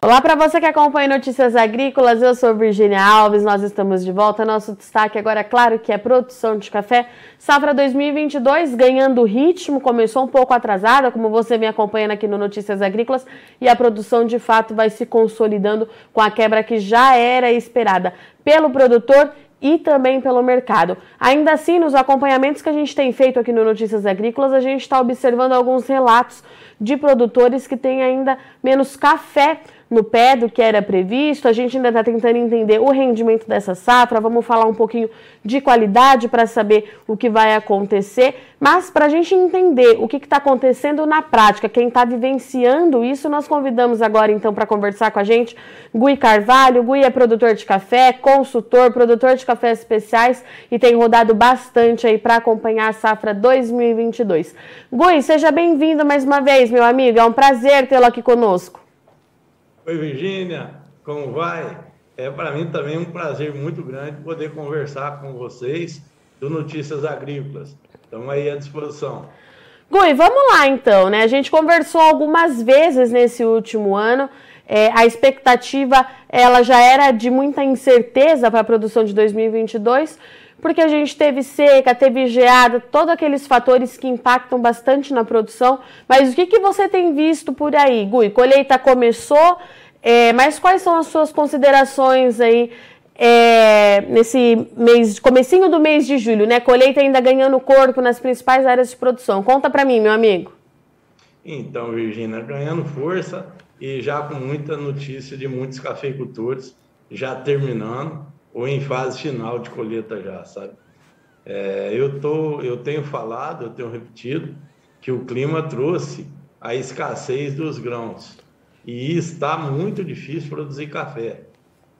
Olá para você que acompanha Notícias Agrícolas, eu sou Virginia Alves, nós estamos de volta. Nosso destaque agora, é claro, que é produção de café. Safra 2022 ganhando ritmo, começou um pouco atrasada, como você me acompanhando aqui no Notícias Agrícolas, e a produção de fato vai se consolidando com a quebra que já era esperada pelo produtor e também pelo mercado. Ainda assim, nos acompanhamentos que a gente tem feito aqui no Notícias Agrícolas, a gente está observando alguns relatos de produtores que têm ainda menos café no pé do que era previsto. A gente ainda está tentando entender o rendimento dessa safra. Vamos falar um pouquinho de qualidade para saber o que vai acontecer. Mas para a gente entender o que está acontecendo na prática, quem está vivenciando isso, nós convidamos agora então para conversar com a gente Gui Carvalho. Gui é produtor de café, consultor, produtor de cafés especiais e tem rodado bastante aí para acompanhar a safra 2022. Gui, seja bem-vindo mais uma vez, meu amigo. É um prazer tê-lo aqui conosco. Oi, Virgínia, como vai? É para mim também um prazer muito grande poder conversar com vocês do Notícias Agrícolas. Estamos aí à disposição. Gui, vamos lá então, né? A gente conversou algumas vezes nesse último ano. É, a expectativa ela já era de muita incerteza para a produção de 2022, porque a gente teve seca, teve geada, todos aqueles fatores que impactam bastante na produção. Mas o que, que você tem visto por aí, Gui? Colheita começou, é, mas quais são as suas considerações aí é, nesse mês, comecinho do mês de julho, né? Colheita ainda ganhando corpo nas principais áreas de produção. Conta para mim, meu amigo. Então, Virginia, ganhando força e já com muita notícia de muitos cafeicultores já terminando ou em fase final de colheita já, sabe? É, eu, tô, eu tenho falado, eu tenho repetido que o clima trouxe a escassez dos grãos e está muito difícil produzir café.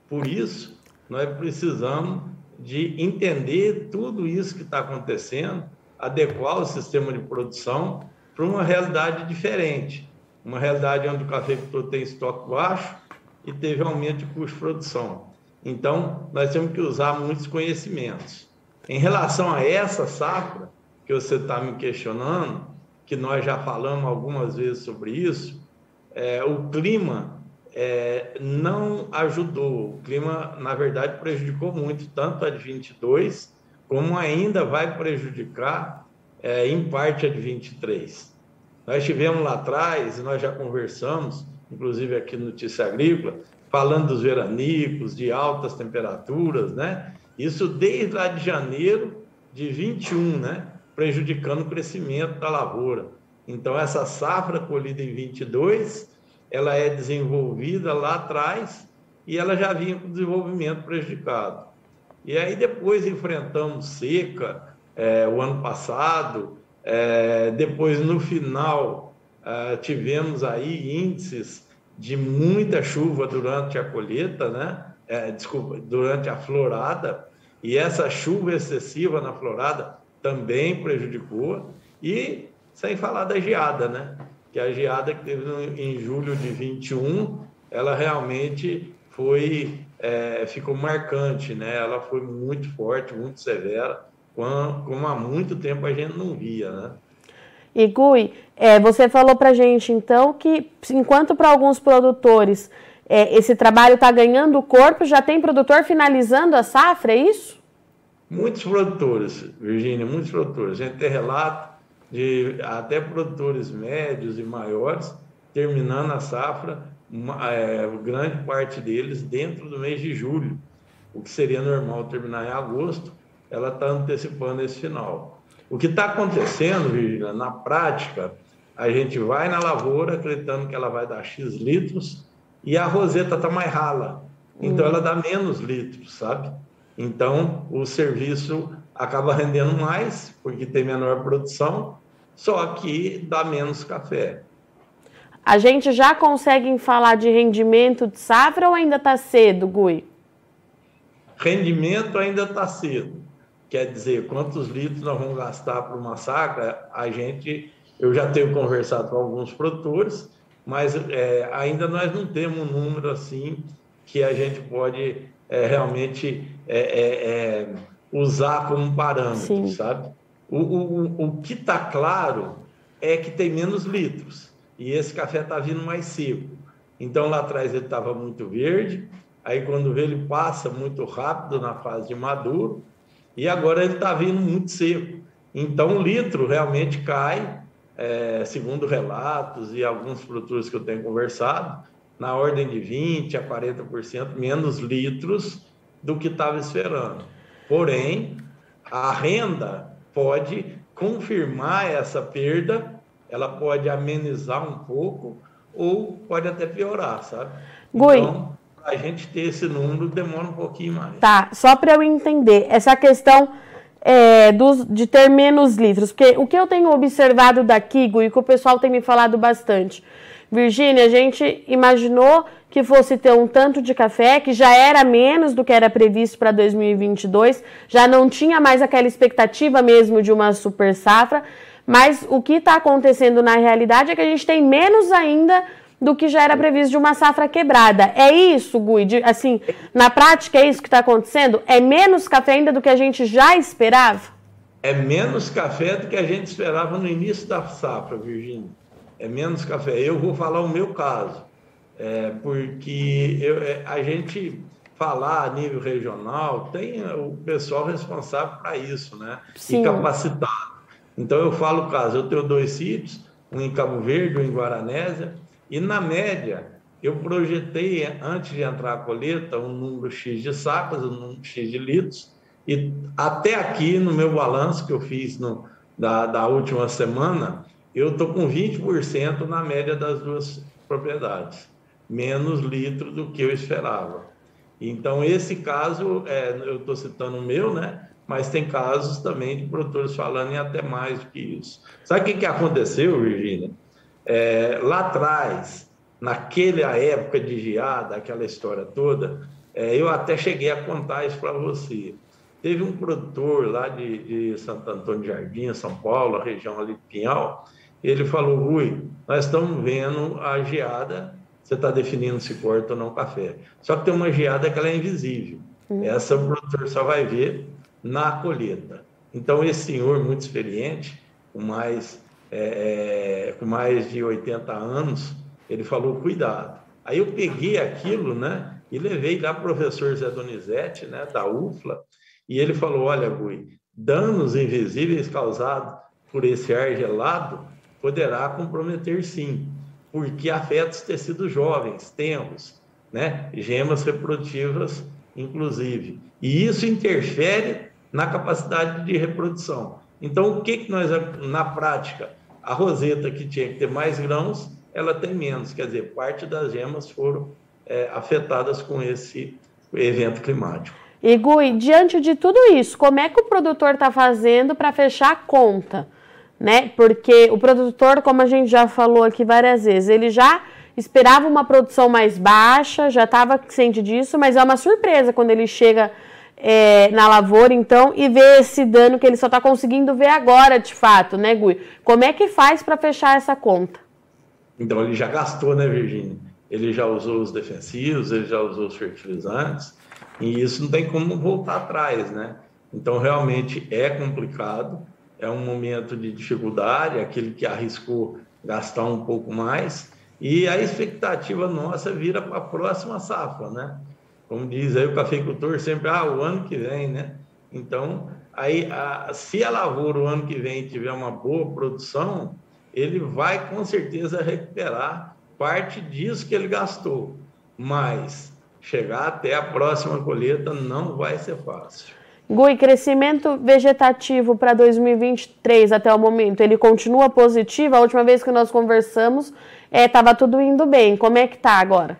Por isso, nós precisamos de entender tudo isso que está acontecendo, adequar o sistema de produção para uma realidade diferente. Uma realidade onde o cafeicultor tem estoque baixo e teve aumento de custo de produção. Então, nós temos que usar muitos conhecimentos. Em relação a essa safra, que você está me questionando, que nós já falamos algumas vezes sobre isso, é, o clima é, não ajudou. O clima, na verdade, prejudicou muito, tanto a de 22, como ainda vai prejudicar, é, em parte, a de 23. Nós tivemos lá atrás, e nós já conversamos, inclusive aqui no Notícia Agrícola, falando dos veranicos, de altas temperaturas, né? Isso desde lá de janeiro de 21, né? Prejudicando o crescimento da lavoura. Então, essa safra colhida em 22, ela é desenvolvida lá atrás e ela já vinha com desenvolvimento prejudicado. E aí depois enfrentamos seca é, o ano passado, é, depois no final é, tivemos aí índices de muita chuva durante a colheita, né? É, desculpa, durante a florada, e essa chuva excessiva na florada também prejudicou, e sem falar da geada, né? Que a geada que teve em julho de 21, ela realmente foi, é, ficou marcante, né? Ela foi muito forte, muito severa, como há muito tempo a gente não via, né? E Gui, é, você falou para gente então que enquanto para alguns produtores é, esse trabalho está ganhando corpo, já tem produtor finalizando a safra, é isso? Muitos produtores, Virgínia, muitos produtores. A gente tem relato de até produtores médios e maiores terminando a safra, uma, é, grande parte deles dentro do mês de julho. O que seria normal terminar em agosto, ela está antecipando esse final. O que está acontecendo, Virgínia, na prática, a gente vai na lavoura acreditando que ela vai dar X litros e a roseta está mais rala. Então, hum. ela dá menos litros, sabe? Então, o serviço acaba rendendo mais, porque tem menor produção, só que dá menos café. A gente já consegue falar de rendimento de safra ou ainda está cedo, Gui? Rendimento ainda está cedo quer dizer, quantos litros nós vamos gastar para uma sacra, a gente, eu já tenho conversado com alguns produtores, mas é, ainda nós não temos um número assim que a gente pode é, realmente é, é, é usar como parâmetro, Sim. sabe? O, o, o que está claro é que tem menos litros e esse café está vindo mais seco. Então lá atrás ele estava muito verde, aí quando vê ele passa muito rápido na fase de maduro, e agora ele está vindo muito seco. Então o litro realmente cai, é, segundo relatos e alguns produtores que eu tenho conversado, na ordem de 20% a 40% menos litros do que estava esperando. Porém, a renda pode confirmar essa perda, ela pode amenizar um pouco ou pode até piorar, sabe? Gui. Então, a gente ter esse número demora um pouquinho mais. Tá, só para eu entender, essa questão é, dos, de ter menos litros, porque o que eu tenho observado daqui, Gui, que o pessoal tem me falado bastante, Virgínia, a gente imaginou que fosse ter um tanto de café, que já era menos do que era previsto para 2022, já não tinha mais aquela expectativa mesmo de uma super safra, mas o que está acontecendo na realidade é que a gente tem menos ainda do que já era previsto de uma safra quebrada. É isso, Gui? De, assim, na prática é isso que está acontecendo? É menos café ainda do que a gente já esperava? É menos café do que a gente esperava no início da safra, Virgínia. É menos café. Eu vou falar o meu caso é, porque eu, é, a gente falar a nível regional tem o pessoal responsável para isso, né? Sim. E capacitado. Então eu falo o caso, eu tenho dois sítios, um em Cabo Verde, um em Guaranésia, e na média eu projetei antes de entrar a colheita um número X de sacas, um número X de litros, e até aqui no meu balanço que eu fiz no, da, da última semana, eu estou com 20% na média das duas propriedades menos litro do que eu esperava. Então, esse caso, é, eu estou citando o meu, né? Mas tem casos também de produtores falando em até mais do que isso. Sabe o que, que aconteceu, Virginia? É, lá atrás, naquela época de geada, aquela história toda, é, eu até cheguei a contar isso para você. Teve um produtor lá de, de Santo Antônio de Jardim, São Paulo, a região ali de Pinhal, ele falou, Rui, nós estamos vendo a geada você está definindo se corta ou não café. Só que tem uma geada que ela é invisível. Uhum. Essa o produtor só vai ver na colheita. Então, esse senhor, muito experiente, com mais, é, é com mais de 80 anos, ele falou, cuidado. Aí eu peguei aquilo, né, e levei lá para o professor Zé Donizete, né, da UFLA, e ele falou, olha, Gui, danos invisíveis causados por esse ar gelado poderá comprometer sim porque afeta os tecidos jovens, tenros, né? gemas reprodutivas, inclusive. E isso interfere na capacidade de reprodução. Então, o que, que nós, na prática, a roseta que tinha que ter mais grãos, ela tem menos, quer dizer, parte das gemas foram é, afetadas com esse evento climático. E Gui, diante de tudo isso, como é que o produtor está fazendo para fechar a conta? né? Porque o produtor, como a gente já falou aqui várias vezes, ele já esperava uma produção mais baixa, já estava ciente disso, mas é uma surpresa quando ele chega é, na lavoura, então, e vê esse dano que ele só está conseguindo ver agora, de fato, né, Gui? Como é que faz para fechar essa conta? Então, ele já gastou, né, Virginia? Ele já usou os defensivos, ele já usou os fertilizantes, e isso não tem como voltar atrás, né? Então, realmente é complicado é um momento de dificuldade, aquele que arriscou gastar um pouco mais, e a expectativa nossa vira para a próxima safra, né? Como diz aí o cafeicultor sempre, ah, o ano que vem, né? Então, aí, a, se a lavoura o ano que vem tiver uma boa produção, ele vai com certeza recuperar parte disso que ele gastou, mas chegar até a próxima colheita não vai ser fácil. Gui, crescimento vegetativo para 2023 até o momento, ele continua positivo? A última vez que nós conversamos, estava é, tudo indo bem. Como é que está agora?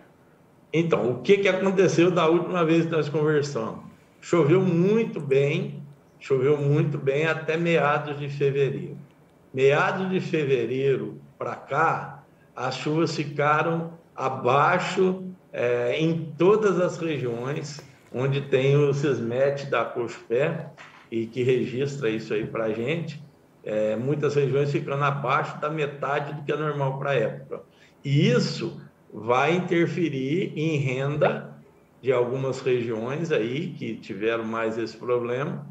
Então, o que, que aconteceu da última vez que nós conversamos? Choveu muito bem, choveu muito bem até meados de fevereiro. Meados de fevereiro para cá, as chuvas ficaram abaixo é, em todas as regiões onde tem o CISMET da COSPé e que registra isso aí para a gente, é, muitas regiões ficando abaixo da metade do que é normal para a época. E isso vai interferir em renda de algumas regiões aí que tiveram mais esse problema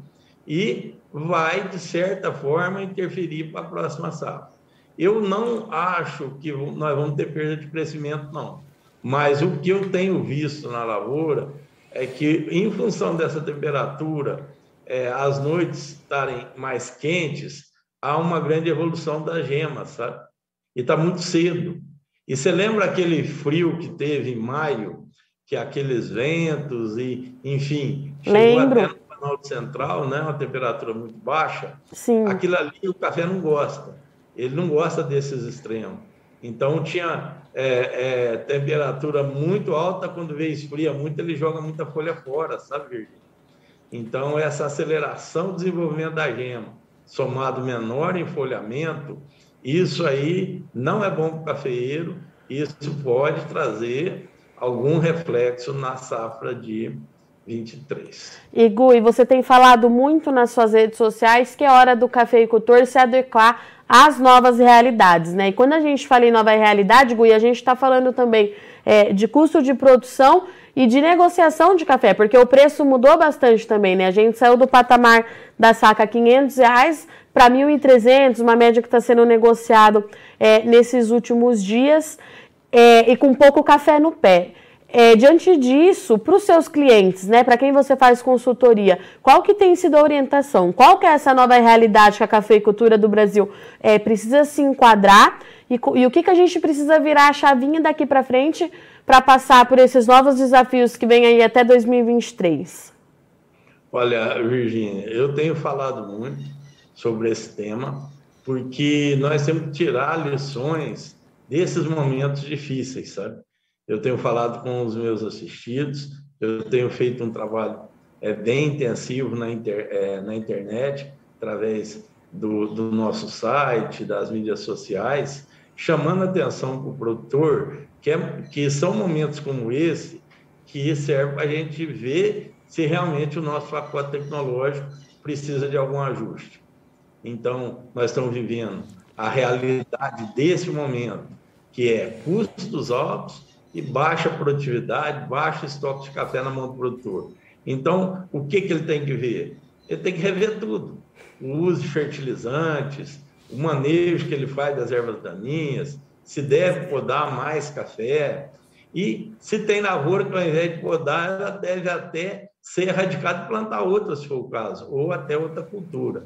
e vai, de certa forma, interferir para a próxima safra. Eu não acho que nós vamos ter perda de crescimento, não. Mas o que eu tenho visto na lavoura é que, em função dessa temperatura, é, as noites estarem mais quentes, há uma grande evolução da gema, sabe? E está muito cedo. E você lembra aquele frio que teve em maio, que aqueles ventos e, enfim, Lembro. até no Planalto Central, né, uma temperatura muito baixa. Sim. Aquilo ali o café não gosta. Ele não gosta desses extremos. Então tinha é, é, temperatura muito alta, quando vê esfria muito, ele joga muita folha fora, sabe, Virgínia? Então, essa aceleração do desenvolvimento da gema, somado menor enfolhamento, isso aí não é bom para o cafeeiro, isso pode trazer algum reflexo na safra de 23. E Gui, você tem falado muito nas suas redes sociais que é hora do cafeicultor se adequar às novas realidades, né? E quando a gente fala em nova realidade, Gui, a gente está falando também é, de custo de produção e de negociação de café, porque o preço mudou bastante também, né? A gente saiu do patamar da saca 500 reais para 1.300, uma média que está sendo negociado é, nesses últimos dias é, e com pouco café no pé. É, diante disso, para os seus clientes, né, para quem você faz consultoria, qual que tem sido a orientação? Qual que é essa nova realidade que a cafeicultura do Brasil é, precisa se enquadrar e, e, o que, que a gente precisa virar a chavinha daqui para frente para passar por esses novos desafios que vêm aí até 2023? Olha, Virginia, eu tenho falado muito sobre esse tema, porque nós temos que tirar lições desses momentos difíceis, sabe? Eu tenho falado com os meus assistidos, eu tenho feito um trabalho é, bem intensivo na, inter, é, na internet, através do, do nosso site, das mídias sociais, chamando atenção para o produtor que, é, que são momentos como esse que serve para a gente ver se realmente o nosso pacote tecnológico precisa de algum ajuste. Então, nós estamos vivendo a realidade desse momento, que é custos altos e baixa produtividade, baixo estoque de café na mão do produtor. Então, o que, que ele tem que ver? Ele tem que rever tudo. O uso de fertilizantes, o manejo que ele faz das ervas daninhas, se deve podar mais café. E se tem lavoura que ao invés de podar, ela deve até ser erradicada e plantar outra, se for o caso, ou até outra cultura.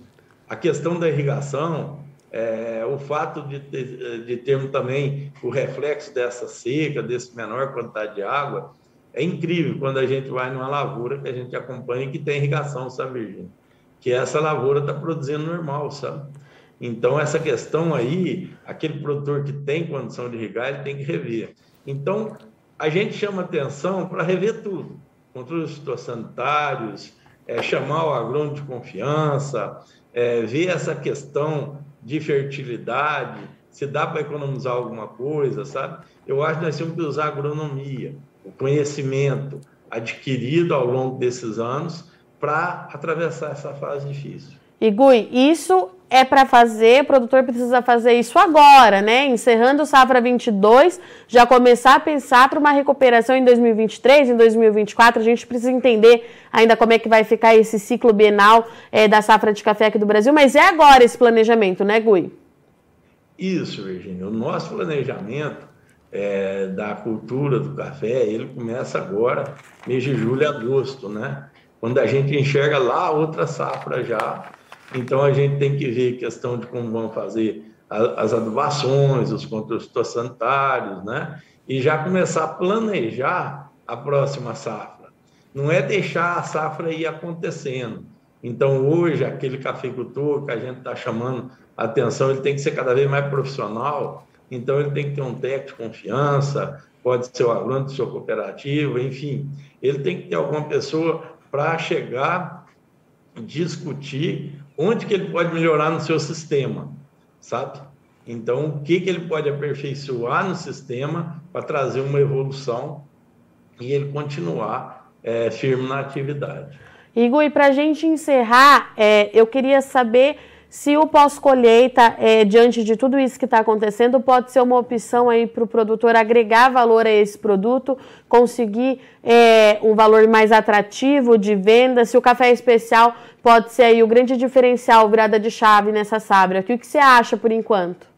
A questão da irrigação, é, o fato de, ter, de termos também o reflexo dessa seca, desse menor quantidade de água, é incrível quando a gente vai numa lavoura que a gente acompanha que tem irrigação, sabe, Virgínia? Que essa lavoura está produzindo normal, sabe? Então, essa questão aí, aquele produtor que tem condição de irrigar, ele tem que rever. Então, a gente chama atenção para rever tudo. Controles fitossanitários, é, chamar o agrônomo de confiança, é, ver essa questão de fertilidade, se dá para economizar alguma coisa, sabe? Eu acho que nós temos que usar a agronomia, o conhecimento adquirido ao longo desses anos para atravessar essa fase difícil. E Gui, isso é para fazer, o produtor precisa fazer isso agora, né? Encerrando o safra 22, já começar a pensar para uma recuperação em 2023, em 2024. A gente precisa entender ainda como é que vai ficar esse ciclo bienal é, da safra de café aqui do Brasil, mas é agora esse planejamento, né, Gui? Isso, Virginia. O nosso planejamento é, da cultura do café, ele começa agora, mês de julho e agosto, né? Quando a gente enxerga lá outra safra já então a gente tem que ver questão de como vão fazer as adubações, os controles sanitários, né? E já começar a planejar a próxima safra. Não é deixar a safra ir acontecendo. Então hoje aquele cafeicultor que a gente está chamando atenção, ele tem que ser cada vez mais profissional. Então ele tem que ter um técnico de confiança, pode ser o agrônomo de sua cooperativa, enfim, ele tem que ter alguma pessoa para chegar, discutir onde que ele pode melhorar no seu sistema, sabe? Então, o que, que ele pode aperfeiçoar no sistema para trazer uma evolução e ele continuar é, firme na atividade. Igor, e para a gente encerrar, é, eu queria saber se o pós-colheita, é, diante de tudo isso que está acontecendo, pode ser uma opção aí para o produtor agregar valor a esse produto, conseguir é, um valor mais atrativo de venda, se o café especial pode ser aí o grande diferencial, virada de chave nessa sábia. O que você acha por enquanto?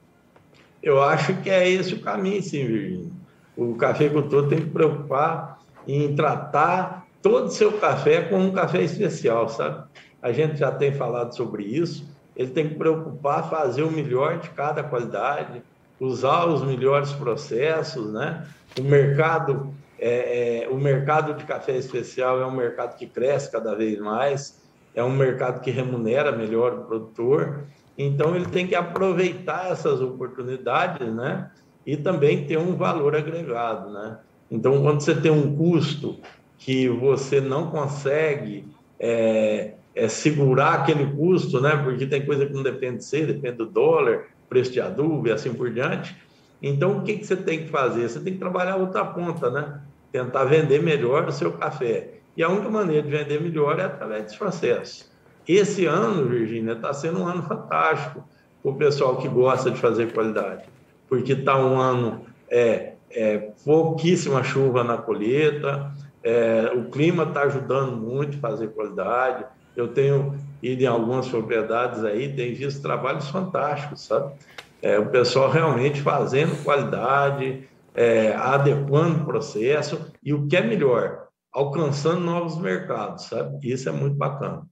Eu acho que é esse o caminho, sim, Virginia. O cafeicultor tem que preocupar em tratar todo o seu café como um café especial, sabe? A gente já tem falado sobre isso. Ele tem que preocupar fazer o melhor de cada qualidade, usar os melhores processos, né? O mercado, é, é, o mercado de café especial é um mercado que cresce cada vez mais, é um mercado que remunera melhor o produtor. Então ele tem que aproveitar essas oportunidades, né? E também ter um valor agregado, né? Então quando você tem um custo que você não consegue é, é, segurar aquele custo, né? Porque tem coisa que não depende de você, depende do dólar, preço de adubo e assim por diante. Então, o que, que você tem que fazer? Você tem que trabalhar outra ponta, né? Tentar vender melhor o seu café. E a única maneira de vender melhor é através desse processo. Esse ano, Virgínia, está sendo um ano fantástico para o pessoal que gosta de fazer qualidade, porque está um ano é, é, pouquíssima chuva na colheita, é, o clima está ajudando muito a fazer qualidade. Eu tenho ido em algumas propriedades aí, tenho visto trabalhos fantásticos, sabe? É, o pessoal realmente fazendo qualidade, é, adequando o processo e o que é melhor, alcançando novos mercados, sabe? Isso é muito bacana.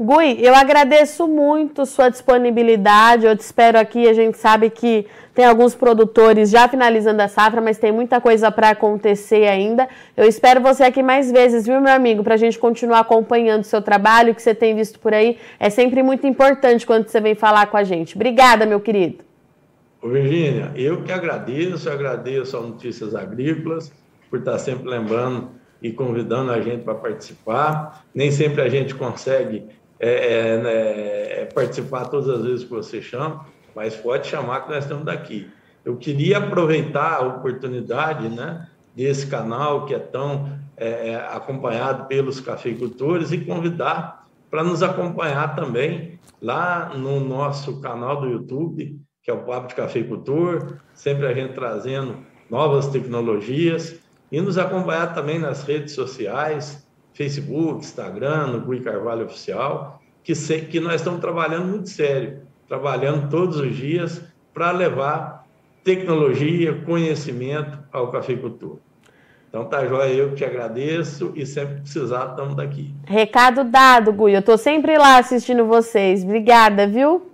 Gui, eu agradeço muito sua disponibilidade. Eu te espero aqui. A gente sabe que tem alguns produtores já finalizando a safra, mas tem muita coisa para acontecer ainda. Eu espero você aqui mais vezes, viu, meu amigo, para a gente continuar acompanhando o seu trabalho, que você tem visto por aí. É sempre muito importante quando você vem falar com a gente. Obrigada, meu querido. Ô, Virgínia, eu que agradeço, agradeço ao Notícias Agrícolas por estar sempre lembrando e convidando a gente para participar. Nem sempre a gente consegue é, é, né, é, participar todas as vezes que você chama, mas pode chamar que nós estamos daqui. Eu queria aproveitar a oportunidade né, desse canal que é tão é, é acompanhado pelos cafeicultores e convidar para nos acompanhar também lá no nosso canal do YouTube, que é o Papo de Cafeicultor, sempre a gente trazendo novas tecnologias, e nos acompanhar também nas redes sociais, Facebook, Instagram, no Gui Carvalho Oficial, que, sei, que nós estamos trabalhando muito sério, trabalhando todos os dias para levar tecnologia, conhecimento ao cafeicultor. Então tá joia, eu que te agradeço e sempre precisar estamos daqui. Recado dado, Gui. Eu estou sempre lá assistindo vocês. Obrigada, viu?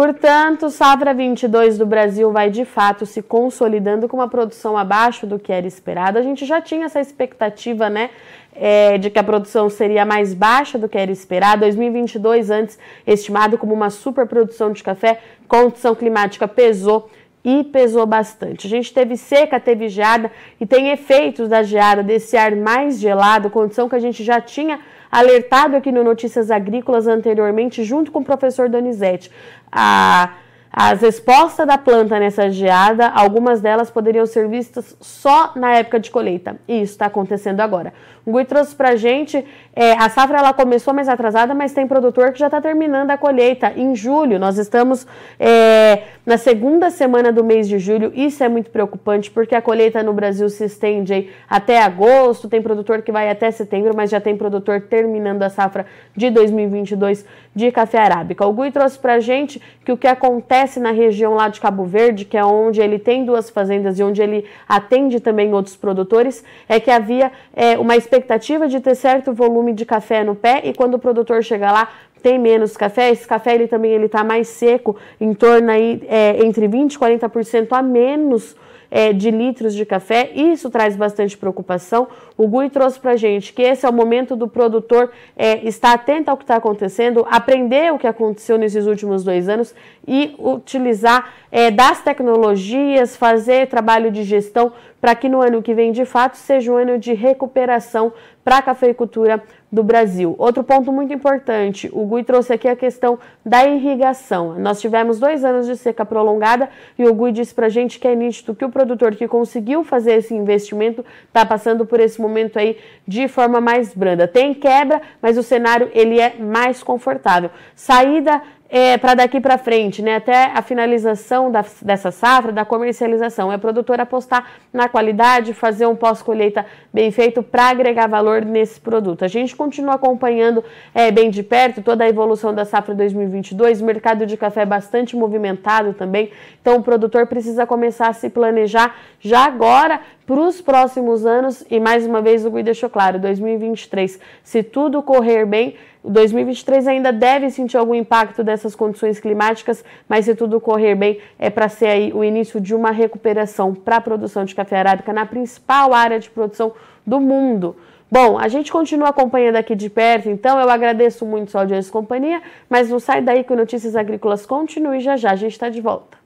Portanto, safra 22 do Brasil vai de fato se consolidando com uma produção abaixo do que era esperado. A gente já tinha essa expectativa, né, é, de que a produção seria mais baixa do que era esperado. 2022 antes estimado como uma superprodução de café, condição climática pesou e pesou bastante. A gente teve seca, teve geada e tem efeitos da geada desse ar mais gelado, condição que a gente já tinha alertado aqui no Notícias Agrícolas anteriormente, junto com o professor Donizete. A as respostas da planta nessa geada, algumas delas poderiam ser vistas só na época de colheita. E isso está acontecendo agora. O Gui trouxe para a gente, é, a safra ela começou mais atrasada, mas tem produtor que já está terminando a colheita em julho. Nós estamos é, na segunda semana do mês de julho. Isso é muito preocupante, porque a colheita no Brasil se estende até agosto. Tem produtor que vai até setembro, mas já tem produtor terminando a safra de 2022 de café arábica. O Gui trouxe para a gente que o que acontece na região lá de Cabo Verde, que é onde ele tem duas fazendas e onde ele atende também outros produtores, é que havia é, uma expectativa de ter certo volume de café no pé e quando o produtor chega lá tem menos café, esse café ele também ele está mais seco, em torno aí é, entre 20 e 40% a menos é, de litros de café. Isso traz bastante preocupação. O Gui trouxe para gente que esse é o momento do produtor é, estar atento ao que está acontecendo, aprender o que aconteceu nesses últimos dois anos e utilizar é, das tecnologias, fazer trabalho de gestão para que no ano que vem, de fato, seja um ano de recuperação para a cafeicultura do Brasil. Outro ponto muito importante, o Gui trouxe aqui a questão da irrigação. Nós tivemos dois anos de seca prolongada e o Gui disse para a gente que é nítido que o produtor que conseguiu fazer esse investimento está passando por esse momento aí de forma mais branda. Tem quebra, mas o cenário ele é mais confortável. Saída é, para daqui para frente, né, até a finalização da, dessa safra, da comercialização. É produtor apostar na qualidade, fazer um pós-colheita bem feito para agregar valor nesse produto. A gente continua acompanhando é, bem de perto toda a evolução da safra 2022, o mercado de café é bastante movimentado também, então o produtor precisa começar a se planejar já agora para os próximos anos. E mais uma vez o Gui deixou claro, 2023, se tudo correr bem, 2023 ainda deve sentir algum impacto dessas condições climáticas, mas se tudo correr bem, é para ser aí o início de uma recuperação para a produção de café arábica na principal área de produção do mundo. Bom, a gente continua acompanhando aqui de perto, então eu agradeço muito sua audiência e companhia, mas não sai daí que o Notícias Agrícolas continue já já, a gente está de volta.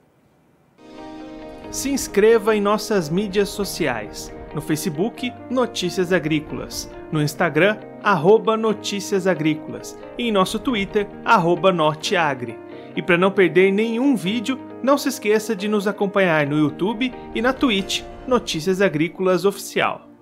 Se inscreva em nossas mídias sociais. No Facebook, Notícias Agrícolas. No Instagram, arroba Notícias Agrícolas. E em nosso Twitter, arroba Norteagri. E para não perder nenhum vídeo, não se esqueça de nos acompanhar no YouTube e na Twitch Notícias Agrícolas Oficial.